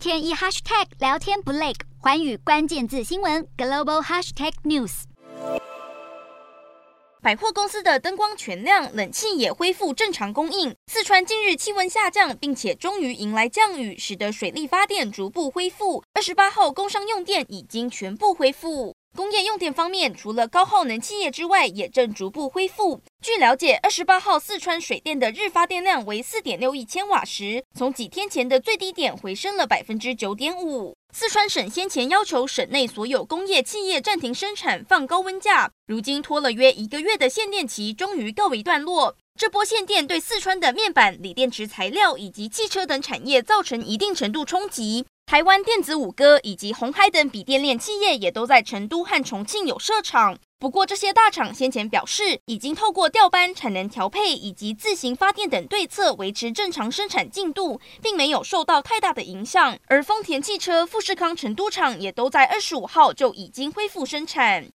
天一 hashtag 聊天不累，环宇关键字新闻 global hashtag news。百货公司的灯光全亮，冷气也恢复正常供应。四川近日气温下降，并且终于迎来降雨，使得水力发电逐步恢复。二十八号工商用电已经全部恢复。工业用电方面，除了高耗能企业之外，也正逐步恢复。据了解，二十八号四川水电的日发电量为四点六亿千瓦时，从几天前的最低点回升了百分之九点五。四川省先前要求省内所有工业企业暂停生产、放高温假，如今拖了约一个月的限电期终于告一段落。这波限电对四川的面板、锂电池材料以及汽车等产业造成一定程度冲击。台湾电子五哥以及红海等笔电链企业也都在成都和重庆有设厂。不过，这些大厂先前表示，已经透过调班、产能调配以及自行发电等对策，维持正常生产进度，并没有受到太大的影响。而丰田汽车富士康成都厂也都在二十五号就已经恢复生产。